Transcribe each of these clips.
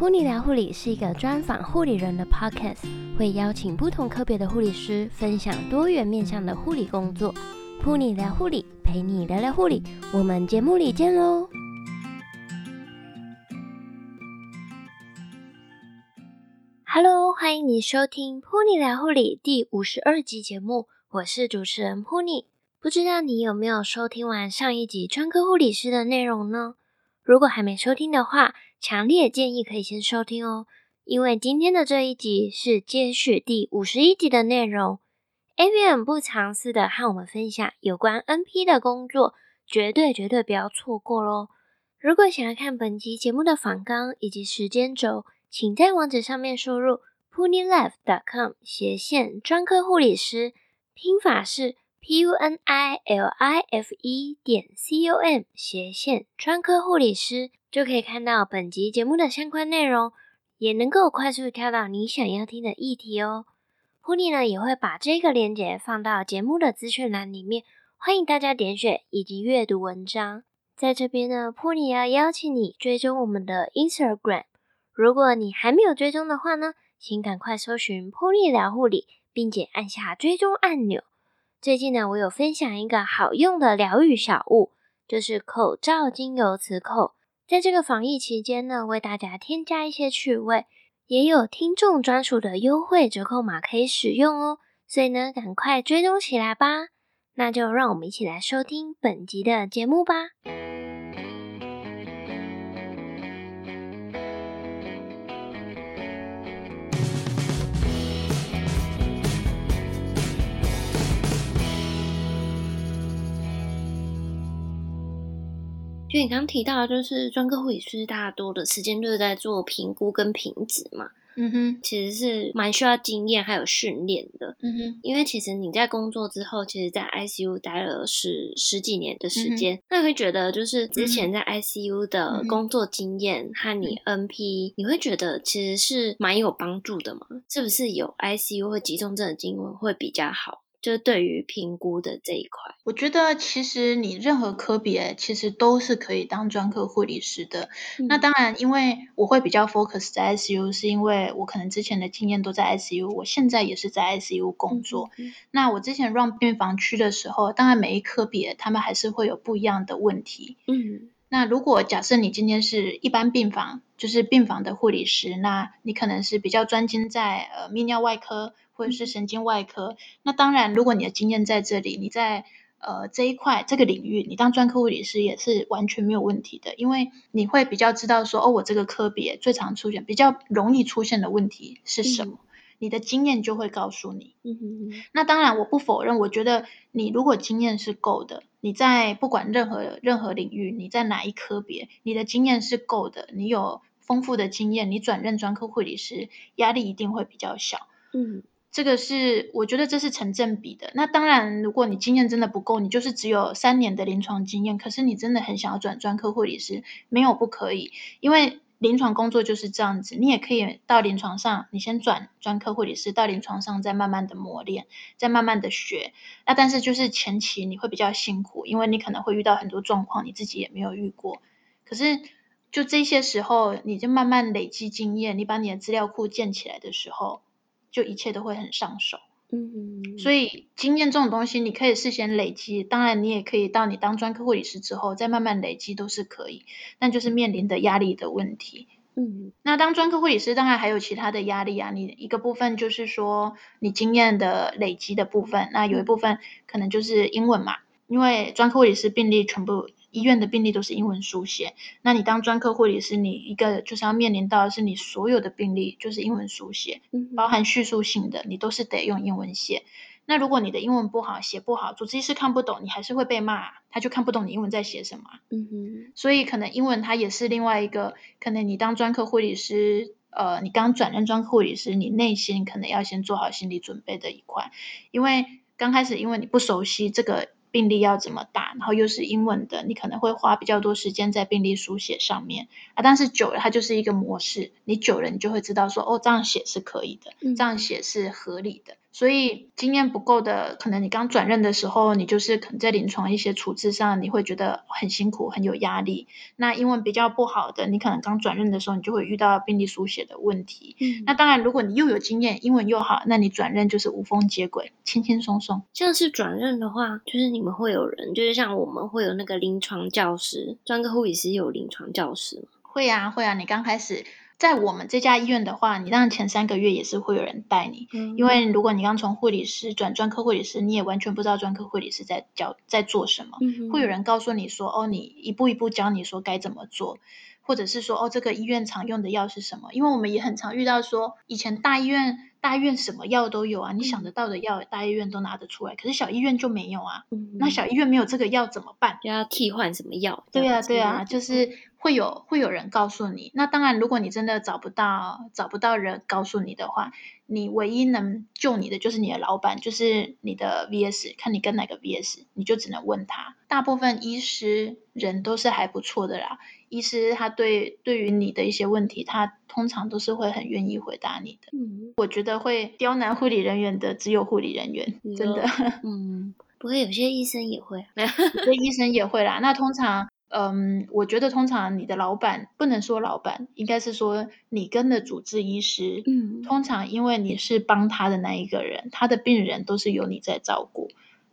噗妮聊护理是一个专访护理人的 podcast，会邀请不同科别的护理师分享多元面向的护理工作。噗妮聊护理，陪你聊聊护理，我们节目里见喽！Hello，欢迎你收听噗妮聊护理第五十二集节目，我是主持人 Pony。不知道你有没有收听完上一集专科护理师的内容呢？如果还没收听的话，强烈建议可以先收听哦，因为今天的这一集是接续第五十一集的内容。AVM 不藏私的和我们分享有关 NP 的工作，绝对绝对不要错过喽！如果想要看本集节目的访纲以及时间轴，请在网址上面输入 punilife.com 斜线专科护理师，拼法是。p u n i l i f e 点 c o m 斜线专科护理师就可以看到本集节目的相关内容，也能够快速跳到你想要听的议题哦。噗妮呢也会把这个链接放到节目的资讯栏里面，欢迎大家点选以及阅读文章。在这边呢，噗妮要邀请你追踪我们的 Instagram，如果你还没有追踪的话呢，请赶快搜寻噗妮聊护理，并且按下追踪按钮。最近呢，我有分享一个好用的疗愈小物，就是口罩精油磁扣。在这个防疫期间呢，为大家添加一些趣味，也有听众专属的优惠折扣码可以使用哦。所以呢，赶快追踪起来吧。那就让我们一起来收听本集的节目吧。就你刚刚提到，就是专科护理师大多的时间就是在做评估跟评值嘛。嗯哼，其实是蛮需要经验还有训练的。嗯哼，因为其实你在工作之后，其实，在 ICU 待了十十几年的时间，嗯、那你会觉得就是之前在 ICU 的工作经验和你 NP，、嗯、你会觉得其实是蛮有帮助的嘛？是不是有 ICU 或急重症的经验会比较好？就对于评估的这一块，我觉得其实你任何科别其实都是可以当专科护理师的。嗯、那当然，因为我会比较 focus 在 ICU，是因为我可能之前的经验都在 ICU，我现在也是在 ICU 工作。那我之前 run 病房区的时候，当然每一科别他们还是会有不一样的问题。嗯，那如果假设你今天是一般病房，就是病房的护理师，那你可能是比较专精在呃泌尿外科。或者是神经外科，那当然，如果你的经验在这里，你在呃这一块这个领域，你当专科护理师也是完全没有问题的，因为你会比较知道说，哦，我这个科别最常出现、比较容易出现的问题是什么，嗯、你的经验就会告诉你。嗯哼哼。那当然，我不否认，我觉得你如果经验是够的，你在不管任何任何领域，你在哪一科别，你的经验是够的，你有丰富的经验，你转任专科护理师，压力一定会比较小。嗯。这个是我觉得这是成正比的。那当然，如果你经验真的不够，你就是只有三年的临床经验，可是你真的很想要转专科护理师，没有不可以，因为临床工作就是这样子。你也可以到临床上，你先转专科护理师，到临床上再慢慢的磨练，再慢慢的学。那但是就是前期你会比较辛苦，因为你可能会遇到很多状况，你自己也没有遇过。可是就这些时候，你就慢慢累积经验，你把你的资料库建起来的时候。就一切都会很上手，嗯，所以经验这种东西，你可以事先累积，当然你也可以到你当专科护理师之后再慢慢累积都是可以，但就是面临的压力的问题，嗯，那当专科护理师当然还有其他的压力啊，你一个部分就是说你经验的累积的部分，那有一部分可能就是英文嘛，因为专科护理师病例全部。医院的病历都是英文书写，那你当专科护理师，你一个就是要面临到的是你所有的病历就是英文书写，包含叙述性的，你都是得用英文写。那如果你的英文不好，写不好，主治医师看不懂，你还是会被骂，他就看不懂你英文在写什么。嗯哼。所以可能英文它也是另外一个，可能你当专科护理师，呃，你刚转任专科护理师，你内心可能要先做好心理准备的一块，因为刚开始因为你不熟悉这个。病历要怎么打，然后又是英文的，你可能会花比较多时间在病历书写上面啊。但是久了，它就是一个模式，你久了你就会知道说，哦，这样写是可以的，这样写是合理的。所以经验不够的，可能你刚转任的时候，你就是可能在临床一些处置上，你会觉得很辛苦、很有压力。那英文比较不好的，你可能刚转任的时候，你就会遇到病历书写的问题。嗯，那当然，如果你又有经验，英文又好，那你转任就是无缝接轨，轻轻松松。像是转任的话，就是你们会有人，就是像我们会有那个临床教师，专科护理师有临床教师吗？会啊，会啊，你刚开始。在我们这家医院的话，你当然前三个月也是会有人带你，嗯、因为如果你刚从护理师转专科护理师，你也完全不知道专科护理师在教在做什么，嗯、会有人告诉你说，哦，你一步一步教你说该怎么做，或者是说，哦，这个医院常用的药是什么？因为我们也很常遇到说，以前大医院。大医院什么药都有啊，你想得到的药，大医院都拿得出来。可是小医院就没有啊。嗯，那小医院没有这个药怎么办？就要替换什么药？对啊，对啊，就是会有会有人告诉你。那当然，如果你真的找不到找不到人告诉你的话，你唯一能救你的就是你的老板，就是你的 VS，看你跟哪个 VS，你就只能问他。大部分医师人都是还不错的啦。医师他对对于你的一些问题，他通常都是会很愿意回答你的。嗯，我觉得会刁难护理人员的只有护理人员，嗯、真的。嗯，不过，有些医生也会，有些医生也会啦。那通常，嗯，我觉得通常你的老板不能说老板，应该是说你跟的主治医师。嗯，通常因为你是帮他的那一个人，他的病人都是由你在照顾。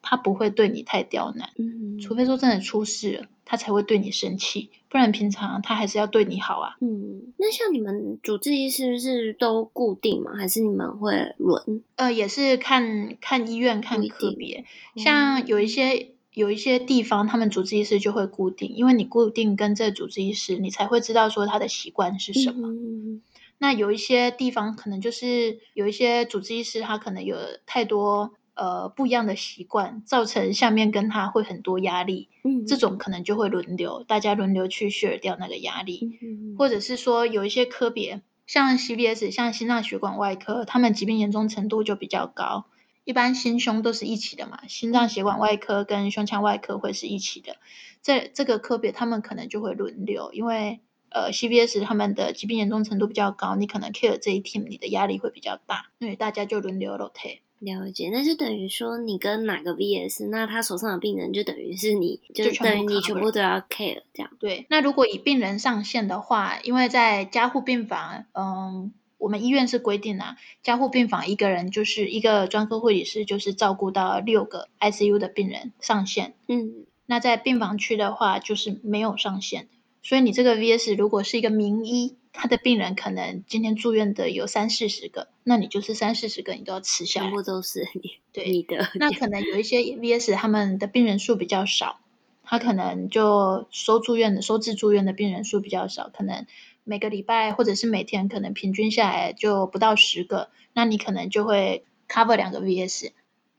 他不会对你太刁难，嗯，除非说真的出事了，他才会对你生气，不然平常他还是要对你好啊。嗯，那像你们主治医师是都固定吗？还是你们会轮？呃，也是看看医院看科别，像有一些有一些地方，他们主治医师就会固定，因为你固定跟这主治医师，你才会知道说他的习惯是什么。嗯，那有一些地方可能就是有一些主治医师，他可能有太多。呃，不一样的习惯造成下面跟他会很多压力，嗯，这种可能就会轮流，大家轮流去 share 掉那个压力，嗯，或者是说有一些科别，像 CBS，像心脏血管外科，他们疾病严重程度就比较高，一般心胸都是一起的嘛，心脏血管外科跟胸腔外科会是一起的，这这个科别他们可能就会轮流，因为呃 CBS 他们的疾病严重程度比较高，你可能 care 这一 team，你的压力会比较大，所以大家就轮流 rotate。了解，那就等于说你跟哪个 VS，那他手上的病人就等于是你，就等于你全部都要 care 这样。对，那如果以病人上限的话，因为在加护病房，嗯，我们医院是规定啊，加护病房一个人就是一个专科护理师，就是照顾到六个 ICU 的病人上限。嗯，那在病房区的话，就是没有上限。所以你这个 VS 如果是一个名医，他的病人可能今天住院的有三四十个，那你就是三四十个你都要吃下来，全部都是你对你的。那可能有一些 VS 他们的病人数比较少，他可能就收住院的收治住院的病人数比较少，可能每个礼拜或者是每天可能平均下来就不到十个，那你可能就会 cover 两个 VS，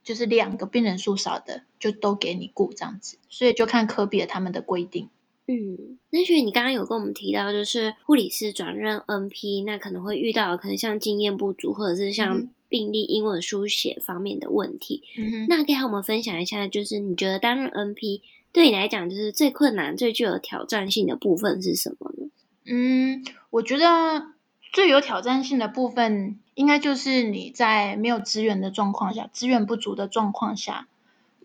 就是两个病人数少的就都给你顾这样子，所以就看科比他们的规定。嗯，那所以你刚刚有跟我们提到，就是护理师转任 NP，那可能会遇到可能像经验不足，或者是像病例英文书写方面的问题。嗯哼，那可以和我们分享一下，就是你觉得担任 NP 对你来讲，就是最困难、最具有挑战性的部分是什么呢？嗯，我觉得最有挑战性的部分，应该就是你在没有资源的状况下，资源不足的状况下，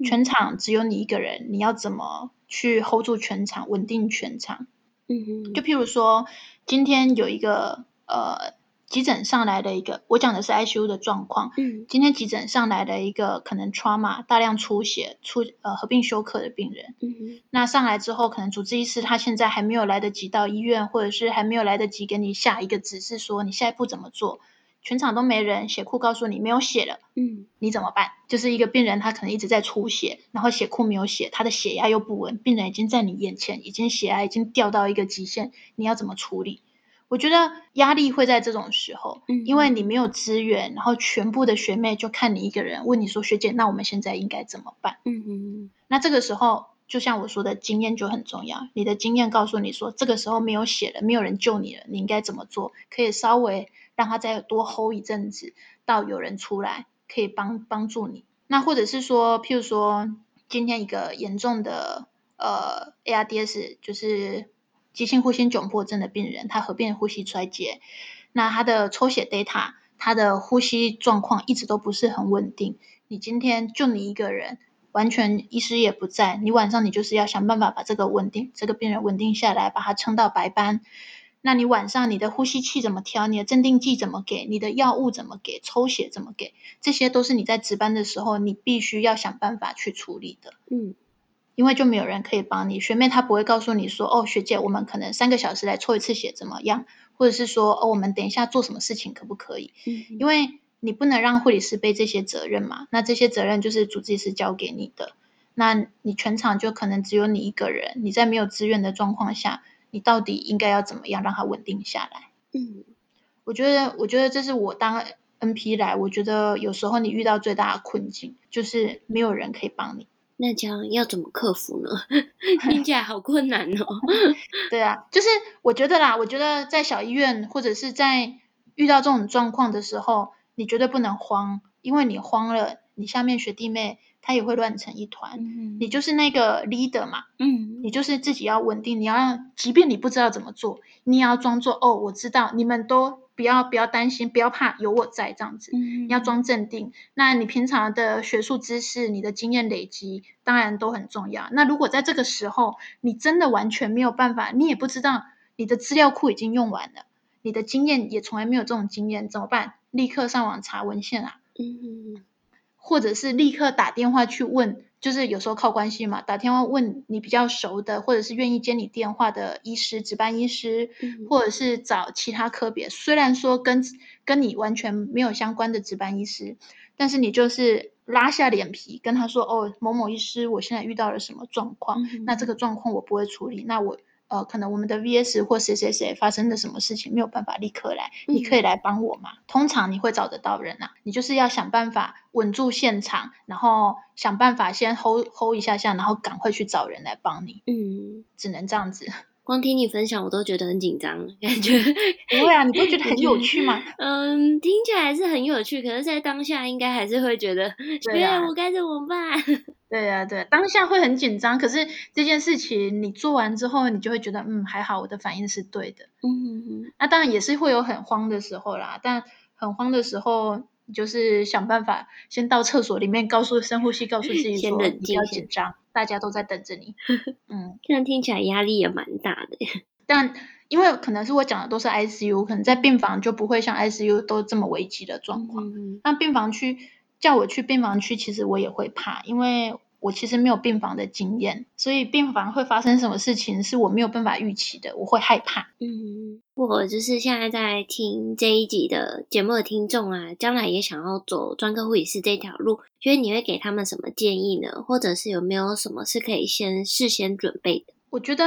全场只有你一个人，你要怎么去 hold 住全场，稳定全场？嗯哼，就譬如说，今天有一个呃急诊上来的一个，我讲的是 ICU 的状况。嗯，今天急诊上来的一个可能 trauma 大量出血出呃合并休克的病人。嗯哼，那上来之后，可能主治医师他现在还没有来得及到医院，或者是还没有来得及给你下一个指示，说你下一步怎么做。全场都没人，血库告诉你没有血了，嗯，你怎么办？就是一个病人，他可能一直在出血，然后血库没有血，他的血压又不稳，病人已经在你眼前，已经血压已经掉到一个极限，你要怎么处理？我觉得压力会在这种时候，嗯，因为你没有资源，然后全部的学妹就看你一个人，问你说学姐，那我们现在应该怎么办？嗯嗯嗯，那这个时候，就像我说的，经验就很重要，你的经验告诉你说，这个时候没有血了，没有人救你了，你应该怎么做？可以稍微。让他再多 hold 一阵子，到有人出来可以帮帮助你。那或者是说，譬如说，今天一个严重的呃 ARDS，就是急性呼吸窘迫症的病人，他合并呼吸衰竭，那他的抽血 data，他的呼吸状况一直都不是很稳定，你今天就你一个人，完全医师也不在，你晚上你就是要想办法把这个稳定，这个病人稳定下来，把他撑到白班。那你晚上你的呼吸器怎么调？你的镇定剂怎么给？你的药物怎么给？抽血怎么给？这些都是你在值班的时候，你必须要想办法去处理的。嗯，因为就没有人可以帮你，学妹她不会告诉你说，哦，学姐，我们可能三个小时来抽一次血怎么样？或者是说，哦，我们等一下做什么事情可不可以？嗯，因为你不能让护理师背这些责任嘛。那这些责任就是主治医师交给你的，那你全场就可能只有你一个人，你在没有资源的状况下。你到底应该要怎么样让它稳定下来？嗯，我觉得，我觉得这是我当 NP 来，我觉得有时候你遇到最大的困境就是没有人可以帮你。那这样要怎么克服呢？听起来好困难哦。对啊，就是我觉得啦，我觉得在小医院或者是在遇到这种状况的时候，你绝对不能慌，因为你慌了，你下面学弟妹。他也会乱成一团，嗯，你就是那个 leader 嘛，嗯，你就是自己要稳定，你要让，即便你不知道怎么做，你也要装作哦，我知道，你们都不要不要担心，不要怕，有我在这样子，嗯，你要装镇定。那你平常的学术知识、你的经验累积，当然都很重要。那如果在这个时候，你真的完全没有办法，你也不知道你的资料库已经用完了，你的经验也从来没有这种经验，怎么办？立刻上网查文献啊，嗯。或者是立刻打电话去问，就是有时候靠关系嘛，打电话问你比较熟的，或者是愿意接你电话的医师、值班医师，嗯、或者是找其他科别，虽然说跟跟你完全没有相关的值班医师，但是你就是拉下脸皮跟他说：“哦，某某医师，我现在遇到了什么状况？嗯、那这个状况我不会处理，那我。”呃，可能我们的 VS 或谁谁谁发生了什么事情，没有办法立刻来，你可以来帮我吗？嗯。通常你会找得到人啊，你就是要想办法稳住现场，然后想办法先 hold hold 一下下，然后赶快去找人来帮你。嗯，只能这样子。光听你分享，我都觉得很紧张，感觉不会啊，你不会觉得很有趣吗？嗯，听起来还是很有趣，可是，在当下应该还是会觉得，对啊，我该怎么办？对啊，对，当下会很紧张，可是这件事情你做完之后，你就会觉得，嗯，还好，我的反应是对的。嗯嗯嗯。那当然也是会有很慌的时候啦，但很慌的时候，就是想办法先到厕所里面，告诉深呼吸，告诉自己说，不要紧张。大家都在等着你，嗯，这样听起来压力也蛮大的。但因为可能是我讲的都是 ICU，可能在病房就不会像 ICU 都这么危急的状况。嗯，那病房区叫我去病房区，其实我也会怕，因为。我其实没有病房的经验，所以病房会发生什么事情是我没有办法预期的，我会害怕。嗯，我就是现在在听这一集的节目的听众啊，将来也想要走专科护理师这条路，觉得你会给他们什么建议呢？或者是有没有什么是可以先事先准备的？我觉得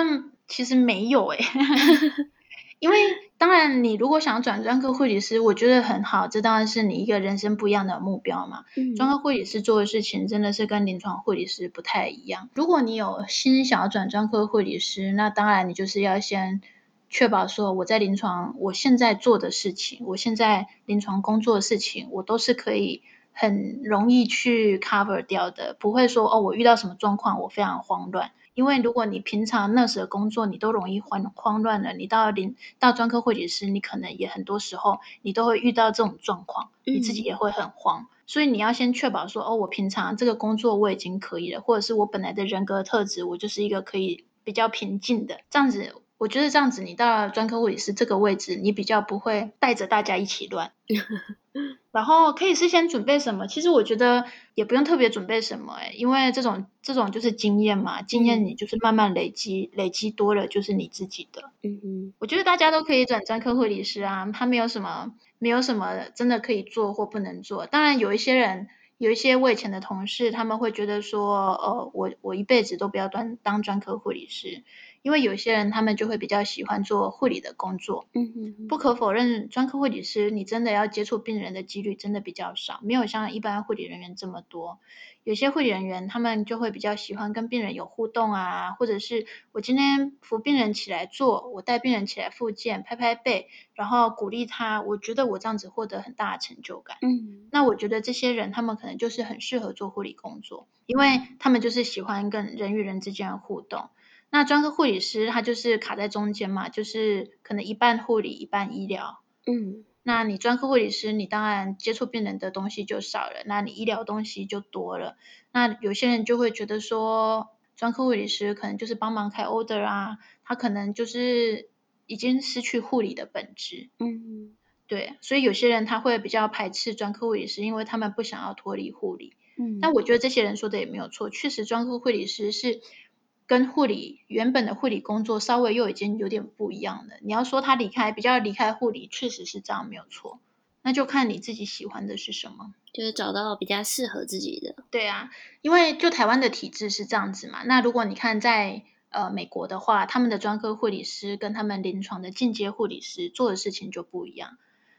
其实没有诶、欸。因为当然，你如果想要转专科护理师，我觉得很好，这当然是你一个人生不一样的目标嘛。嗯，专科护理师做的事情真的是跟临床护理师不太一样。如果你有心想要转专科护理师，那当然你就是要先确保说，我在临床我现在做的事情，我现在临床工作的事情，我都是可以很容易去 cover 掉的，不会说哦，我遇到什么状况，我非常慌乱。因为如果你平常 nurse 的工作你都容易慌慌乱了，你到临到专科护理师，你可能也很多时候你都会遇到这种状况，你自己也会很慌。所以你要先确保说，哦，我平常这个工作我已经可以了，或者是我本来的人格特质，我就是一个可以比较平静的这样子。我觉得这样子，你到专科护理师这个位置，你比较不会带着大家一起乱。然后可以事先准备什么？其实我觉得也不用特别准备什么，诶，因为这种这种就是经验嘛，经验你就是慢慢累积，累积多了就是你自己的。嗯嗯，我觉得大家都可以转专科护理师啊，他没有什么没有什么真的可以做或不能做。当然有一些人，有一些我以前的同事，他们会觉得说，呃，我我一辈子都不要当当专科护理师。因为有些人他们就会比较喜欢做护理的工作，嗯嗯，不可否认，专科护理师你真的要接触病人的几率真的比较少，没有像一般护理人员这么多。有些护理人员他们就会比较喜欢跟病人有互动啊，或者是我今天扶病人起来坐，我带病人起来复健，拍拍背，然后鼓励他，我觉得我这样子获得很大的成就感。嗯，那我觉得这些人他们可能就是很适合做护理工作，因为他们就是喜欢跟人与人之间的互动。那专科护理师他就是卡在中间嘛，就是可能一半护理一半医疗。嗯，那你专科护理师，你当然接触病人的东西就少了，那你医疗东西就多了。那有些人就会觉得说，专科护理师可能就是帮忙开 order 啊，他可能就是已经失去护理的本质。嗯，对，所以有些人他会比较排斥专科护理师，因为他们不想要脱离护理。嗯，但我觉得这些人说的也没有错，确实专科护理师是。跟护理原本的护理工作稍微又已经有点不一样了。你要说他离开比较离开护理，确实是这样没有错。那就看你自己喜欢的是什么，就是找到比较适合自己的。对啊，因为就台湾的体制是这样子嘛。那如果你看在呃美国的话，他们的专科护理师跟他们临床的进阶护理师做的事情就不一样。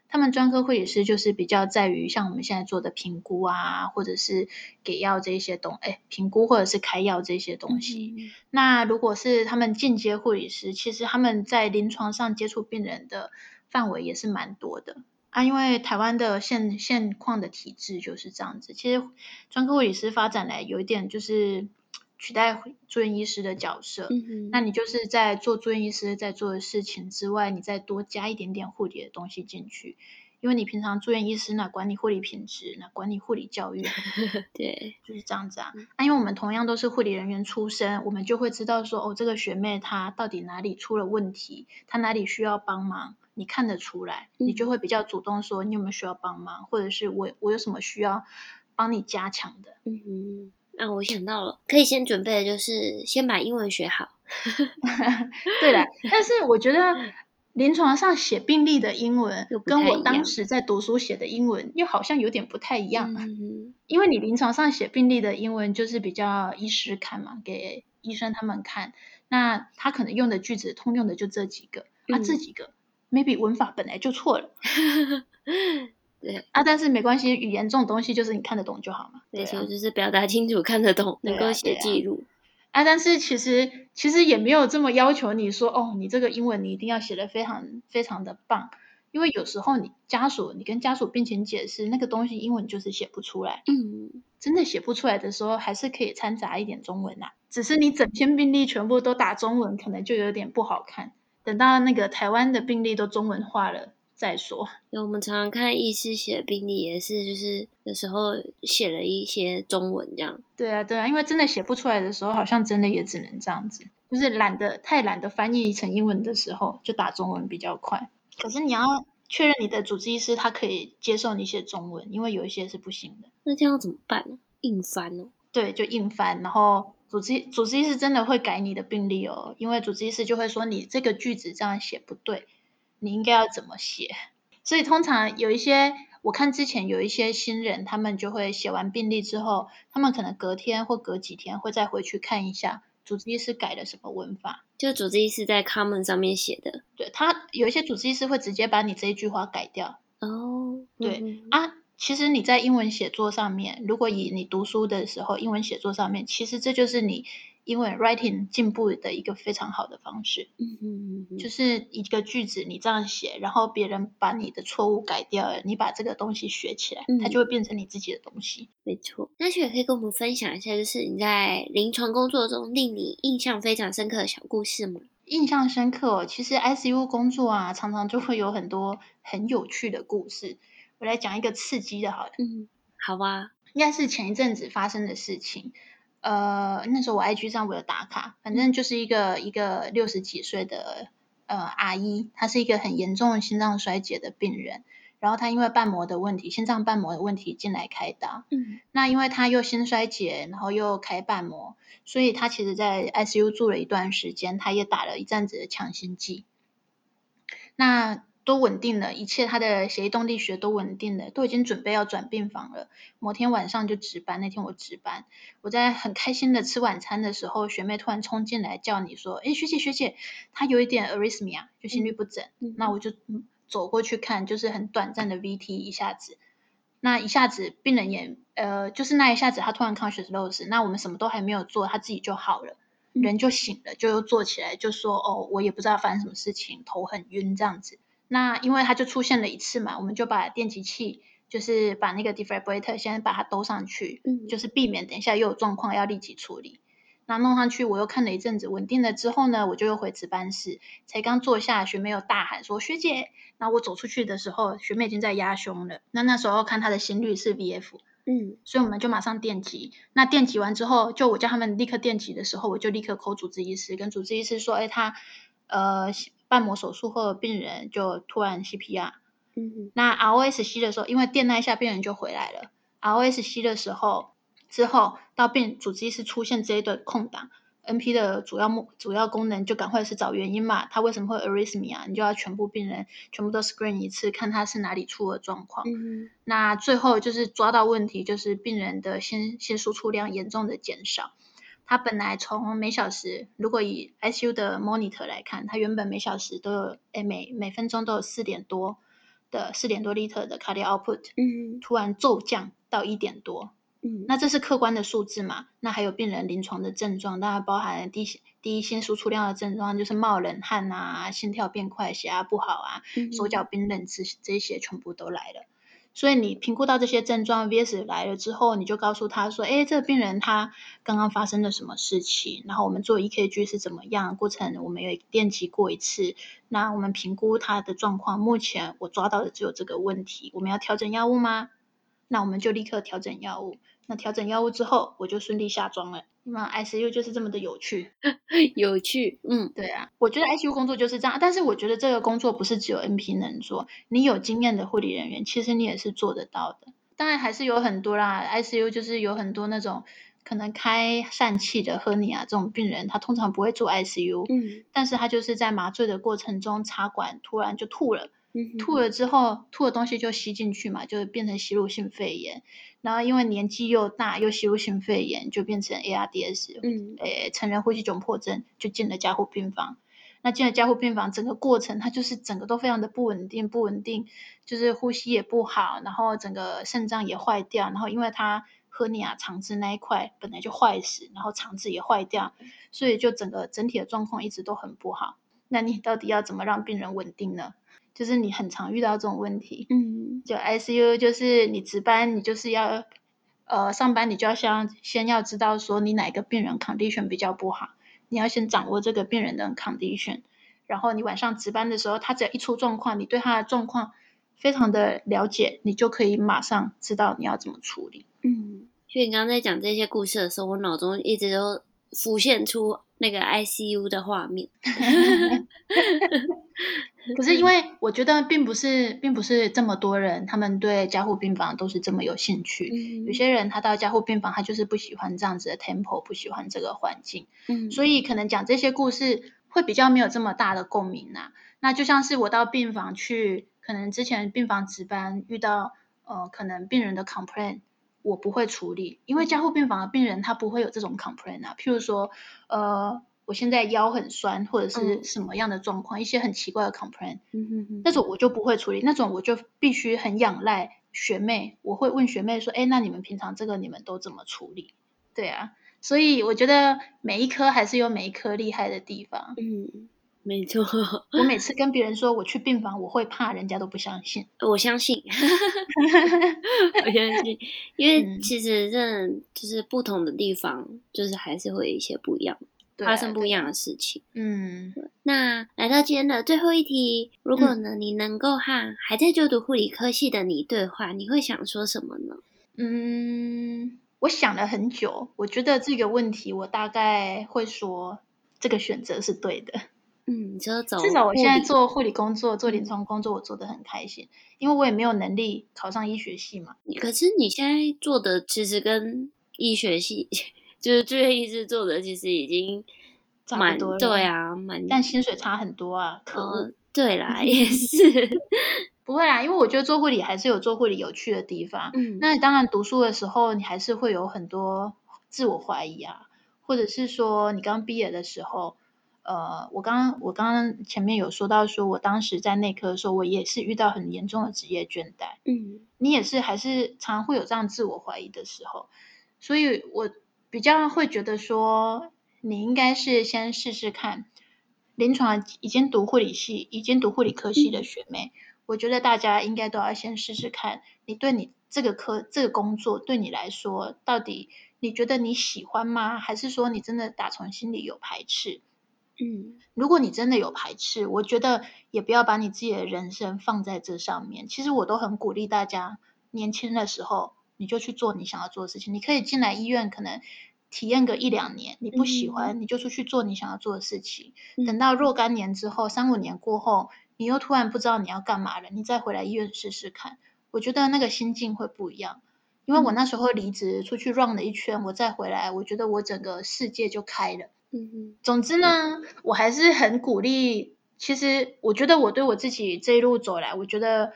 他们专科护理师就是比较在于像我们现在做的评估啊，或者是给药这些东，哎，评估或者是开药这些东西。嗯。那如果是他们进阶护理师，其实他们在临床上接触病人的范围也是蛮多的啊。因为台湾的现现况的体制就是这样子。其实专科护理师发展来有一点就是。取代住院医师的角色，那你就是在做住院医师在做的事情之外，你再多加一点点护理的东西进去，因为你平常住院医师呢，管理护理品质，那管理护理教育，对，就是这样子啊。那、啊、因为我们同样都是护理人员出身，我们就会知道说，哦，这个学妹她到底哪里出了问题，她哪里需要帮忙，你看得出来，你就会比较主动说，你有没有需要帮忙，或者是我我有什么需要帮你加强的，嗯哼。啊，我想到了，可以先准备的就是先把英文学好。对的，但是我觉得临床上写病历的英文，跟我当时在读书写的英文又好像有点不太一样。嗯，因为你临床上写病历的英文就是比较医师看嘛，给医生他们看，那他可能用的句子通用的就这几个，啊，这几个，嗯，maybe 文法本来就错了。对啊，但是没关系，语言这种东西就是你看得懂就好嘛。对，啊，就是表达清楚、看得懂，能够写记录。啊，但是其实其实也没有这么要求你说哦，你这个英文你一定要写的非常非常的棒，因为有时候你家属你跟家属病情解释那个东西英文就是写不出来。嗯，真的写不出来的时候，还是可以掺杂一点中文啊。只是你整篇病例全部都打中文，可能就有点不好看。等到那个台湾的病例都中文化了。再说，因为我们常常看医师写的病历，也是就是有时候写了一些中文这样。对啊，对啊，因为真的写不出来的时候，好像真的也只能这样子，就是懒得太懒得翻译成英文的时候，就打中文比较快。可是你要确认你的主治医师他可以接受你写中文，因为有一些是不行的。那这样怎么办呢？硬翻哦？对，就硬翻，然后主治主治医师真的会改你的病历哦，因为主治医师就会说你这个句子这样写不对。你应该要怎么写？所以通常有一些，我看之前有一些新人，他们就会写完病历之后，他们可能隔天或隔几天会再回去看一下主治医师改了什么文法。就主治医师在 Common 上面写的，对，他有一些主治医师会直接把你这一句话改掉。哦，对、嗯、啊，其实你在英文写作上面，如果以你读书的时候英文写作上面，其实这就是你。因为 writing 进步的一个非常好的方式，嗯嗯嗯，就是一个句子你这样写，然后别人把你的错误改掉了，你把这个东西学起来，嗯、它就会变成你自己的东西。没错，那雪可以跟我们分享一下，就是你在临床工作中令你印象非常深刻的小故事吗？印象深刻，哦其实 ICU 工作啊，常常就会有很多很有趣的故事。我来讲一个刺激的，好了，嗯，好吧，应该是前一阵子发生的事情。呃，那时候我 IG 上我有打卡，反正就是一个一个六十几岁的呃阿姨，她是一个很严重的心脏衰竭的病人，然后她因为瓣膜的问题，心脏瓣膜的问题进来开刀。嗯，那因为她又心衰竭，然后又开瓣膜，所以她其实在 ICU 住了一段时间，她也打了一阵子的强心剂。那都稳定了，一切他的血液动力学都稳定了，都已经准备要转病房了。某天晚上就值班，那天我值班，我在很开心的吃晚餐的时候，学妹突然冲进来叫你说：“哎，学姐学姐，她有一点 arrhythmia，就心律不整。嗯”那我就走过去看，就是很短暂的 VT 一下子，那一下子病人也呃，就是那一下子他突然 conscious loss，那我们什么都还没有做，他自己就好了，人就醒了，就又坐起来，就说：“哦，我也不知道发生什么事情，头很晕这样子。”那因为它就出现了一次嘛，我们就把电极器，就是把那个 defibrillator 先把它兜上去，嗯，就是避免等一下又有状况要立即处理。那弄上去，我又看了一阵子，稳定了之后呢，我就又回值班室，才刚坐下，学妹又大喊说：“学姐！”那我走出去的时候，学妹已经在压胸了。那那时候看她的心率是 VF，嗯，所以我们就马上电击。那电击完之后，就我叫他们立刻电击的时候，我就立刻 call 主治医师，跟主治医师说：“哎，他呃，瓣膜手术后的病人就突然 CPR。”嗯，那 ROSC 的时候，因为电那一下，病人就回来了。ROSC 的时候之后，到病主治医师出现这一段空档，NP 的主要目主要功能就赶快是找原因嘛，他为什么会 arrhythmia？你就要全部病人全部都 screen 一次，看他是哪里出了状况。嗯，那最后就是抓到问题，就是病人的心心输出量严重的减少。他本来从每小时，如果以 ICU 的 monitor 来看，它原本每小时都有，诶每每分钟都有四点多。的四点多 liter 的 cardiac output，嗯，突然骤降到一点多，嗯，那这是客观的数字嘛？那还有病人临床的症状，当然包含低低心输出量的症状，就是冒冷汗啊，心跳变快，血压不好啊，嗯、手脚冰冷，这这些全部都来了。所以你评估到这些症状，VS 来了之后，你就告诉他说：“哎，这个病人他刚刚发生了什么事情？然后我们做 EKG 是怎么样？过程我们有电击过一次。那我们评估他的状况，目前我抓到的只有这个问题。我们要调整药物吗？那我们就立刻调整药物。那调整药物之后，我就顺利下庄了。”那 ICU 就是这么的有趣，有趣，嗯，对啊，我觉得 ICU 工作就是这样，但是我觉得这个工作不是只有 NP 能做，你有经验的护理人员，其实你也是做得到的。当然还是有很多啦，ICU 就是有很多那种可能开疝气的 hernia 这种病人，他通常不会做 ICU，嗯，但是他就是在麻醉的过程中插管突然就吐了。嗯、吐了之后，吐的东西就吸进去嘛，就变成吸入性肺炎。然后因为年纪又大，又吸入性肺炎，就变成 ARDS，嗯，诶，成人呼吸窘迫症，就进了加护病房。那进了加护病房，整个过程他就是整个都非常的不稳定，不稳定，就是呼吸也不好，然后整个肾脏也坏掉，然后因为他赫尼亚肠子那一块本来就坏死，然后肠子也坏掉，所以就整个整体的状况一直都很不好。那你到底要怎么让病人稳定呢？就是你很常遇到这种问题，嗯，就 ICU 就是你值班，你就是要，呃，上班你就要先先要知道说你哪个病人 condition 比较不好，你要先掌握这个病人的 condition，然后你晚上值班的时候，他只要一出状况，你对他的状况非常的了解，你就可以马上知道你要怎么处理。嗯，所以你刚刚在讲这些故事的时候，我脑中一直都浮现出那个 ICU 的画面。可是因为我觉得并不是，并不是这么多人，他们对加护病房都是这么有兴趣。嗯、有些人他到加护病房，他就是不喜欢这样子的 tempo，不喜欢这个环境。嗯，所以可能讲这些故事会比较没有这么大的共鸣呐、啊。那就像是我到病房去，可能之前病房值班遇到呃，可能病人的 complaint，我不会处理，因为加护病房的病人他不会有这种 complaint 啊。譬如说呃。我现在腰很酸，或者是什么样的状况，嗯、一些很奇怪的 complaint，那种我就不会处理，那种我就必须很仰赖学妹，我会问学妹说，哎，那你们平常这个你们都怎么处理？对啊，所以我觉得每一科还是有每一科厉害的地方。嗯，没错。我每次跟别人说我去病房，我会怕，人家都不相信。我相信，我相信，因为其实这就是不同的地方，就是还是会有一些不一样。发生不一样的事情。嗯，那来到今天的最后一题，如果呢，你能够和还在就读护理科系的你对话，你会想说什么呢？嗯，我想了很久，我觉得这个问题，我大概会说，这个选择是对的。嗯，你说走，至少我现在做护理工作，做临床工作，我做的很开心，因为我也没有能力考上医学系嘛。可是你现在做的其实跟医学系。就是住院医师做的，其实已经差不多了，对啊，蛮，但薪水差很多啊，可对啦，也是 不会啦，因为我觉得做护理还是有做护理有趣的地方。嗯，那当然读书的时候，你还是会有很多自我怀疑啊，或者是说你刚毕业的时候，呃，我刚刚我刚刚前面有说到，说我当时在内科的时候，我也是遇到很严重的职业倦怠。嗯，你也是还是常会有这样自我怀疑的时候，所以我。比较会觉得说，你应该是先试试看，临床已经读护理系、已经读护理科系的学妹，我觉得大家应该都要先试试看，你对你这个科这个工作对你来说，到底你觉得你喜欢吗？还是说你真的打从心里有排斥？嗯，如果你真的有排斥，我觉得也不要把你自己的人生放在这上面。其实我都很鼓励大家，年轻的时候你就去做你想要做的事情。你可以进来医院，可能体验个一两年，你不喜欢，嗯、你就出去做你想要做的事情。嗯、等到若干年之后，三五年过后，你又突然不知道你要干嘛了，你再回来医院试试看。我觉得那个心境会不一样，因为我那时候离职出去 run 了一圈，我再回来，我觉得我整个世界就开了。嗯嗯。总之呢，我还是很鼓励。其实我觉得我对我自己这一路走来，我觉得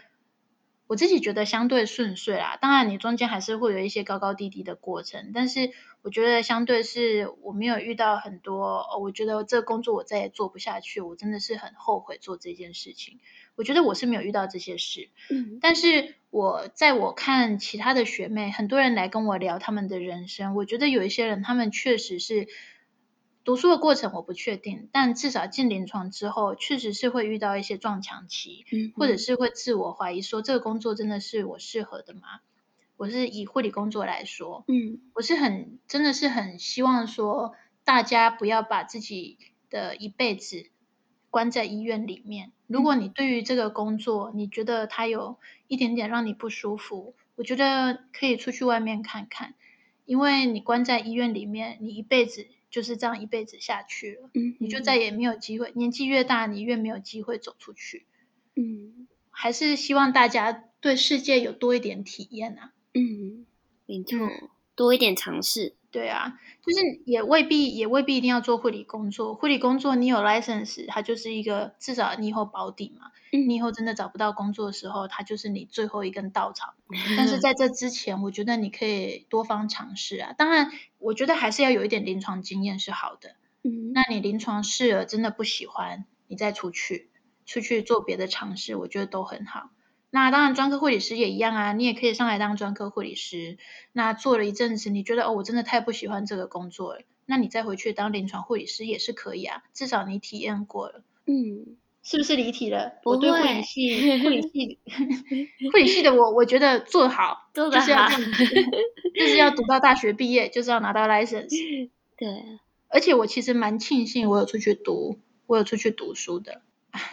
我自己觉得相对顺遂啦。当然，你中间还是会有一些高高低低的过程，但是我觉得相对是我没有遇到很多。哦，我觉得这个工作我再也做不下去，我真的是很后悔做这件事情。我觉得我是没有遇到这些事。嗯，但是。我在我看其他的学妹，很多人来跟我聊他们的人生。我觉得有一些人，他们确实是读书的过程我不确定，但至少进临床之后，确实是会遇到一些撞墙期，嗯，或者是会自我怀疑说这个工作真的是我适合的吗？我是以护理工作来说，嗯，我是很真的是很希望说大家不要把自己的一辈子关在医院里面。如果你对于这个工作，你觉得它有一点点让你不舒服，我觉得可以出去外面看看，因为你关在医院里面，你一辈子就是这样一辈子下去了，嗯，你就再也没有机会。年纪越大，你越没有机会走出去。嗯，还是希望大家对世界有多一点体验啊。嗯，没错，多一点尝试。对啊，就是也未必也未必一定要做护理工作。护理工作你有 license，它就是一个至少你以后保底嘛。嗯。你以后真的找不到工作的时候，它就是你最后一根稻草。但是在这之前，我觉得你可以多方尝试啊。当然，我觉得还是要有一点临床经验是好的。嗯。那你临床试了真的不喜欢，你再出去出去做别的尝试，我觉得都很好。那当然，专科护理师也一样啊，你也可以上来当专科护理师。那做了一阵子，你觉得哦，我真的太不喜欢这个工作了，那你再回去当临床护理师也是可以啊，至少你体验过了。嗯，是不是离题了？不会。我对护理系、护理系、护理系的我，我觉得做好，做得好，就是要，就是要读到大学毕业，就是要拿到 license。对。而且我其实蛮庆幸，我有出去读，我有出去读书的。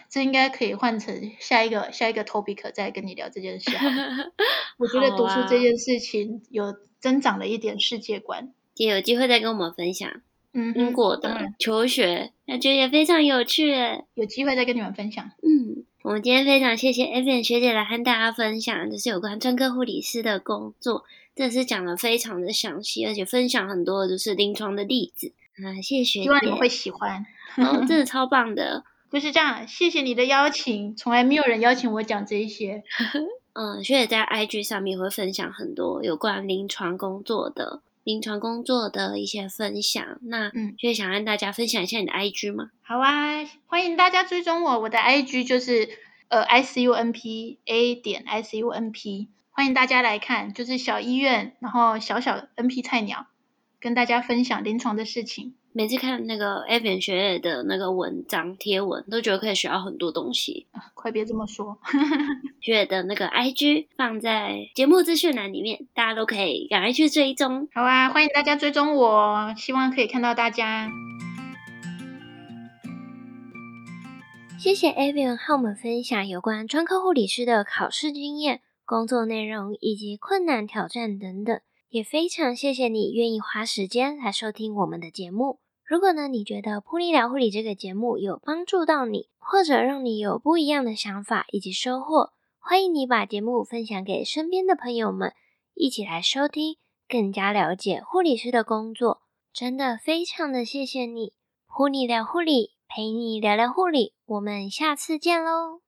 这应该可以换成下一个下一个 topic 再跟你聊这件事。我觉得读书这件事情有增长了一点世界观，也有机会再跟我们分享。嗯，英国的求学，感觉也非常有趣。有机会再跟你们分享。嗯，我们今天非常谢谢 Evian 学姐来和大家分享，就是有关专科护理师的工作，真的是讲的非常的详细，而且分享很多就是临床的例子。啊，谢谢学姐，希望你们会喜欢。哦，真的 超棒的。就是这样，谢谢你的邀请，从来没有人邀请我讲这一些。嗯，学姐在 IG 上面会分享很多有关临床工作的临床工作的一些分享。那嗯，学姐想跟大家分享一下你的 IG 吗？好啊，欢迎大家追踪我，我的 IG 就是呃 ICUNP A 点 ICUNP，欢迎大家来看，就是小医院，然后小小 NP 菜鸟，跟大家分享临床的事情。每次看那个 Evian 学姐的那个文章贴文，都觉得可以学到很多东西。啊、快别这么说，学姐的那个 IG 放在节目资讯栏里面，大家都可以赶快去追踪。好啊，欢迎大家追踪我，希望可以看到大家。谢谢 Evian 和我们分享有关专科护理师的考试经验、工作内容以及困难挑战等等。也非常谢谢你愿意花时间来收听我们的节目。如果呢，你觉得噗妮聊护理这个节目有帮助到你，或者让你有不一样的想法以及收获，欢迎你把节目分享给身边的朋友们，一起来收听，更加了解护理师的工作。真的非常的谢谢你，噗妮聊护理，陪你聊聊护理，我们下次见喽。